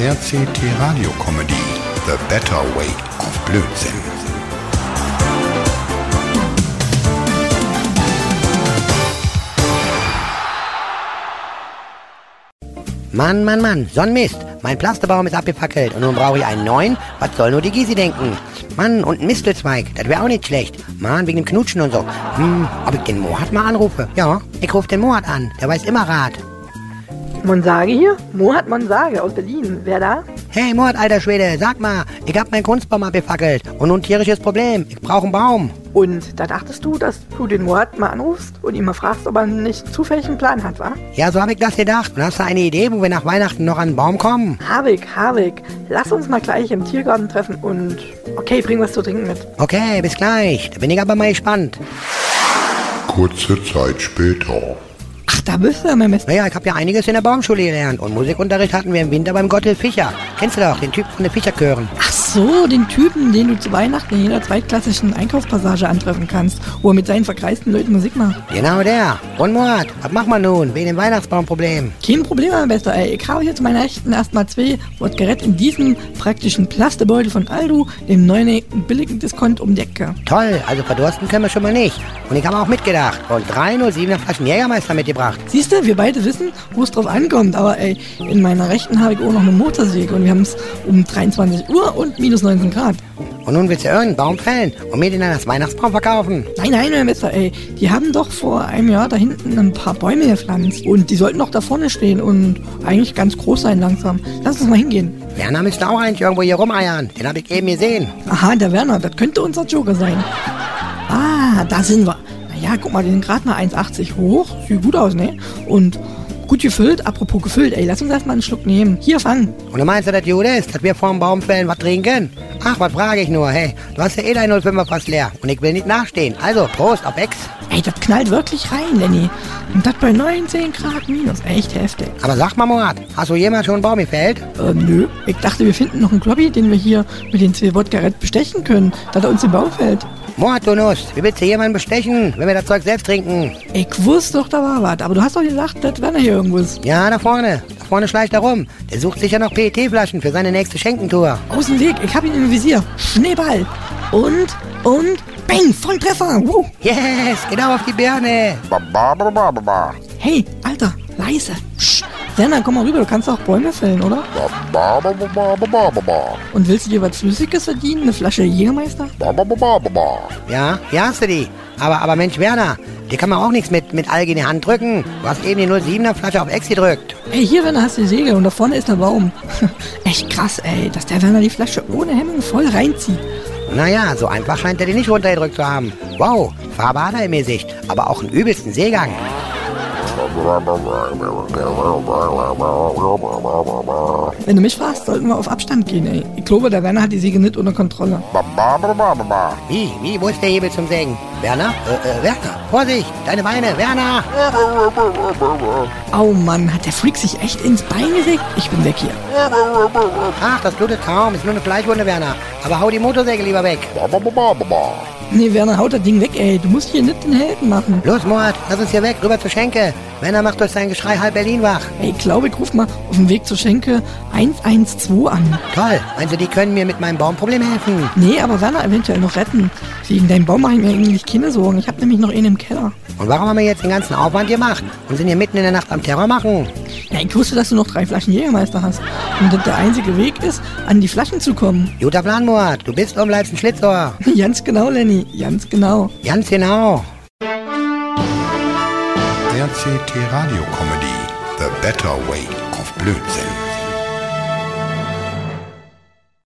RCT Radio Comedy The Better Way of Blödsinn. Mann, Mann, Mann, Sonnenmist. Mein Plasterbaum ist abgefackelt und nun brauche ich einen neuen. Was soll nur die Gysi denken? Mann, und ein Mistelzweig, das wäre auch nicht schlecht. Mann, wegen dem Knutschen und so. Hm, ob ich den Mohat mal anrufe? Ja, ich rufe den Mohat an. Der weiß immer Rat. Monsage hier? Mohat Monsage aus Berlin. Wer da? Hey, Mohat, alter Schwede, sag mal, ich hab meinen Kunstbaum abgefackelt und nun ein tierisches Problem. Ich brauche einen Baum. Und da dachtest du, dass du den Mohat mal anrufst und ihn mal fragst, ob er nicht zufällig einen Plan hat, wa? Ja, so hab ich das gedacht. Und hast du eine Idee, wo wir nach Weihnachten noch an den Baum kommen? Havik, Havik, lass uns mal gleich im Tiergarten treffen und okay, bring was zu trinken mit. Okay, bis gleich. Da bin ich aber mal gespannt. Kurze Zeit später. Da bist du, mein Mist. Naja, ich habe ja einiges in der Baumschule gelernt und Musikunterricht hatten wir im Winter beim Gottel Fischer. Kennst du doch, den Typ von den Fischerchören. Ach so, den Typen, den du zu Weihnachten in jeder zweitklassischen Einkaufspassage antreffen kannst, wo er mit seinen verkreisten Leuten Musik macht. Genau der. Und Moat, was machen wir nun wegen dem Weihnachtsbaumproblem? Kein Problem, mein Bester, ey. Ich habe hier zu meiner Rechten erstmal zwei Wodgerät in diesem praktischen Plastebeutel von Aldu, dem neuen billigen Diskont um die Ecke. Toll, also verdursten können wir schon mal nicht. Und ich habe auch mitgedacht und drei 07er Flaschen Jägermeister mitgebracht. Siehst du, wir beide wissen, wo es drauf ankommt. Aber ey, in meiner Rechten habe ich auch noch eine Motorsäge und wir haben es um 23 Uhr und minus 19 Grad. Und nun willst du irgendeinen Baum fällen und mir den dann als Weihnachtsbaum verkaufen? Nein, nein, mein Bester, ey. Die haben doch vor einem Jahr da hinten ein paar Bäume gepflanzt. Und die sollten doch da vorne stehen und eigentlich ganz groß sein langsam. Lass uns mal hingehen. Werner müsste auch eigentlich irgendwo hier rumeiern. Den habe ich eben gesehen. Aha, der Werner, das könnte unser Joker sein. Ah, da sind wir. Naja, guck mal, die sind gerade mal 1,80 hoch. Sieht gut aus, ne? Und gut gefüllt. Apropos gefüllt, ey, lass uns erstmal einen Schluck nehmen. Hier, fang. Und du meinst, dass das gut ist, dass wir vor dem Baumfällen was trinken? Ach, was frage ich nur, hey, du hast ja eh dein 05er fast leer und ich will nicht nachstehen. Also, Prost auf Ex. Ey, das knallt wirklich rein, Lenny. Und das bei 19 Grad minus. Echt heftig. Aber sag mal, Moat, hast du jemals schon einen Baum gefällt? Äh, nö. Ich dachte, wir finden noch einen Klobby, den wir hier mit den zwei Wodka Red bestechen können, dass er uns im Baum fällt. Moat, du Nuss, wie willst du jemanden bestechen, wenn wir das Zeug selbst trinken? Ich wusste doch, da war was. Aber du hast doch gesagt, das wäre hier irgendwo. ist. Ja, da vorne. Da vorne schleicht er rum. Der sucht sicher noch PET-Flaschen für seine nächste Schenkentour. Aus dem Weg, ich hab ihn im Visier. Schneeball. Und, und, bang, Volltreffer. Woo. Yes, genau auf die Birne. Hey, Alter, leise. Psst. Werner, komm mal rüber, du kannst auch Bäume fällen, oder? Und willst du dir was Flüssiges verdienen? Eine Flasche Jägermeister? Ja, hier hast du die. Aber, aber Mensch, Werner, dir kann man auch nichts mit, mit Alge in die Hand drücken. Du hast eben die 07er Flasche auf Ex gedrückt. Ey, hier, Werner, hast du die Segel und da vorne ist der Baum. Echt krass, ey, dass der Werner die Flasche ohne Hemmung voll reinzieht. Naja, so einfach scheint er die nicht runtergedrückt zu haben. Wow, Farbe hat er im Gesicht, aber auch einen übelsten Seegang. Wenn du mich fragst, sollten wir auf Abstand gehen, ey. Ich glaube, der Werner hat die Säge nicht unter Kontrolle. Wie, wie, wo ist der Hebel zum Sägen? Werner? Äh, äh, Werner, Vorsicht, deine Beine, Werner! Au Mann, hat der Freak sich echt ins Bein gesägt? Ich bin weg hier. Ach, das blutet kaum, ist nur eine Fleischwunde, Werner. Aber hau die Motorsäge lieber weg. Nee, Werner, haut das Ding weg, ey. Du musst hier nicht den Helden machen. Los, Mord, lass uns hier weg, rüber zur Schenke. Werner macht durch sein Geschrei halb Berlin wach. Ey, ich glaube, ich ruf mal auf dem Weg zur Schenke 112 an. Toll, also die können mir mit meinem Baumproblem helfen. Nee, aber Werner eventuell noch retten. Wegen deinem Baum mache ich mir eigentlich keine Sorgen. Ich habe nämlich noch einen im Keller. Und warum haben wir jetzt den ganzen Aufwand gemacht und sind hier mitten in der Nacht am Terror machen? Ja, ich wusste, dass du noch drei Flaschen Jägermeister hast. Und dass der einzige Weg ist, an die Flaschen zu kommen. Guter Plan, Mord, du bist und bleibst ein Schlitzohr. Ganz genau, Lenny. Ganz genau. Ganz genau. RCT Radio Comedy The Better Way of Blödsinn.